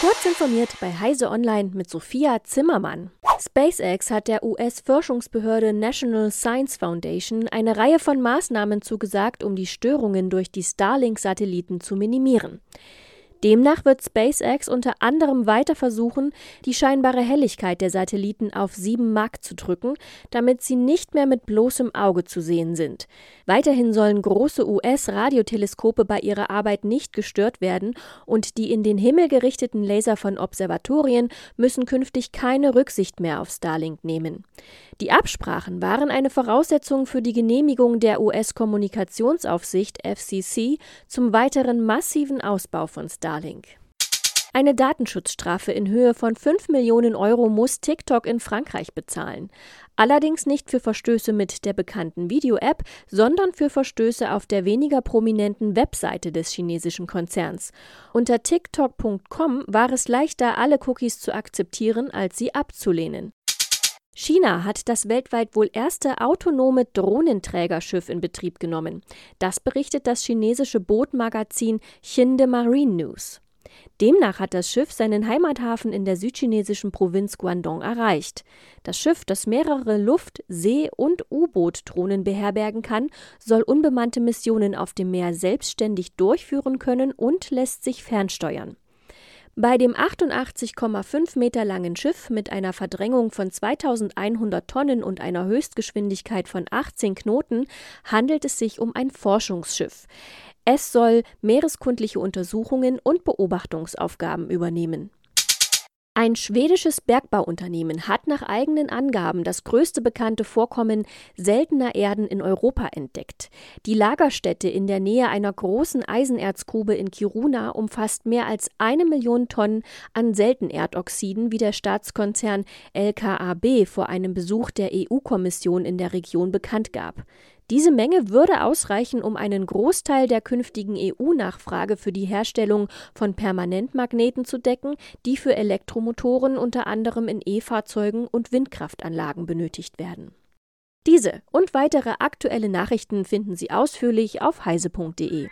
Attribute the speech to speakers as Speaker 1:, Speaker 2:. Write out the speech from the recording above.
Speaker 1: Kurz informiert bei Heise Online mit Sophia Zimmermann. SpaceX hat der US-Forschungsbehörde National Science Foundation eine Reihe von Maßnahmen zugesagt, um die Störungen durch die Starlink-Satelliten zu minimieren. Demnach wird SpaceX unter anderem weiter versuchen, die scheinbare Helligkeit der Satelliten auf 7 Mach zu drücken, damit sie nicht mehr mit bloßem Auge zu sehen sind. Weiterhin sollen große US-Radioteleskope bei ihrer Arbeit nicht gestört werden und die in den Himmel gerichteten Laser von Observatorien müssen künftig keine Rücksicht mehr auf Starlink nehmen. Die Absprachen waren eine Voraussetzung für die Genehmigung der US-Kommunikationsaufsicht FCC zum weiteren massiven Ausbau von Starlink. Eine Datenschutzstrafe in Höhe von 5 Millionen Euro muss TikTok in Frankreich bezahlen. Allerdings nicht für Verstöße mit der bekannten Video-App, sondern für Verstöße auf der weniger prominenten Webseite des chinesischen Konzerns. Unter TikTok.com war es leichter, alle Cookies zu akzeptieren, als sie abzulehnen. China hat das weltweit wohl erste autonome Drohnenträgerschiff in Betrieb genommen. Das berichtet das chinesische Bootmagazin Chinde Marine News. Demnach hat das Schiff seinen Heimathafen in der südchinesischen Provinz Guangdong erreicht. Das Schiff, das mehrere Luft-, See- und U-Boot-Drohnen beherbergen kann, soll unbemannte Missionen auf dem Meer selbstständig durchführen können und lässt sich fernsteuern. Bei dem 88,5 Meter langen Schiff mit einer Verdrängung von 2100 Tonnen und einer Höchstgeschwindigkeit von 18 Knoten handelt es sich um ein Forschungsschiff. Es soll meereskundliche Untersuchungen und Beobachtungsaufgaben übernehmen. Ein schwedisches Bergbauunternehmen hat nach eigenen Angaben das größte bekannte Vorkommen seltener Erden in Europa entdeckt. Die Lagerstätte in der Nähe einer großen Eisenerzgrube in Kiruna umfasst mehr als eine Million Tonnen an Seltenerdoxiden, wie der Staatskonzern LKAB vor einem Besuch der EU-Kommission in der Region bekannt gab. Diese Menge würde ausreichen, um einen Großteil der künftigen EU-Nachfrage für die Herstellung von Permanentmagneten zu decken, die für Elektromotoren unter anderem in E-Fahrzeugen und Windkraftanlagen benötigt werden. Diese und weitere aktuelle Nachrichten finden Sie ausführlich auf heise.de.